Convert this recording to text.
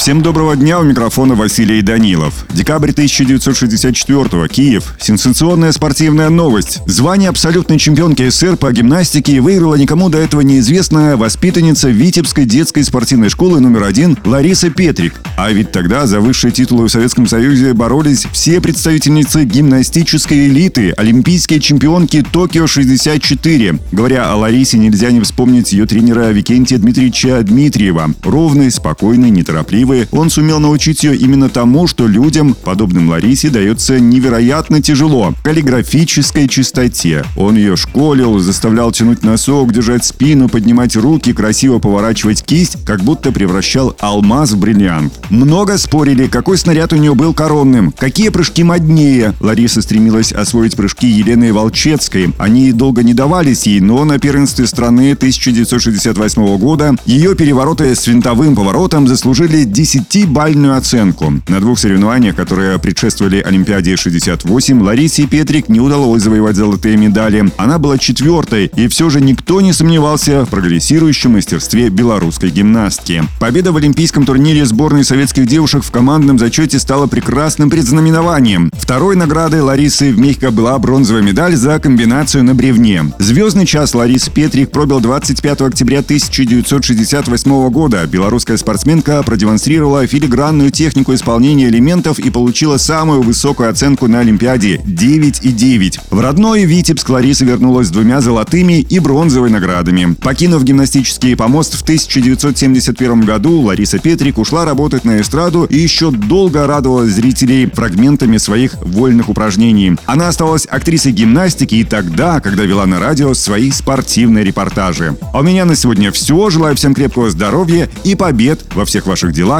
Всем доброго дня, у микрофона Василий Данилов. Декабрь 1964 Киев. Сенсационная спортивная новость. Звание абсолютной чемпионки СССР по гимнастике выиграла никому до этого неизвестная воспитанница Витебской детской спортивной школы номер один Лариса Петрик. А ведь тогда за высшие титулы в Советском Союзе боролись все представительницы гимнастической элиты, олимпийские чемпионки Токио-64. Говоря о Ларисе, нельзя не вспомнить ее тренера Викентия Дмитриевича Дмитриева. Ровный, спокойный, неторопливый красивой, он сумел научить ее именно тому, что людям, подобным Ларисе, дается невероятно тяжело – каллиграфической чистоте. Он ее школил, заставлял тянуть носок, держать спину, поднимать руки, красиво поворачивать кисть, как будто превращал алмаз в бриллиант. Много спорили, какой снаряд у нее был коронным, какие прыжки моднее. Лариса стремилась освоить прыжки Елены Волчецкой. Они долго не давались ей, но на первенстве страны 1968 года ее перевороты с винтовым поворотом заслужили 10-бальную оценку. На двух соревнованиях, которые предшествовали Олимпиаде 68, Ларисе Петрик не удалось завоевать золотые медали. Она была четвертой, и все же никто не сомневался в прогрессирующем мастерстве белорусской гимнастки. Победа в олимпийском турнире сборной советских девушек в командном зачете стала прекрасным предзнаменованием. Второй наградой Ларисы в Мехико была бронзовая медаль за комбинацию на бревне. Звездный час Ларисы Петрик пробил 25 октября 1968 года. Белорусская спортсменка продемонстрировала продемонстрировала филигранную технику исполнения элементов и получила самую высокую оценку на Олимпиаде – 9,9. В родной Витебск Лариса вернулась с двумя золотыми и бронзовой наградами. Покинув гимнастический помост в 1971 году, Лариса Петрик ушла работать на эстраду и еще долго радовала зрителей фрагментами своих вольных упражнений. Она осталась актрисой гимнастики и тогда, когда вела на радио свои спортивные репортажи. А у меня на сегодня все. Желаю всем крепкого здоровья и побед во всех ваших делах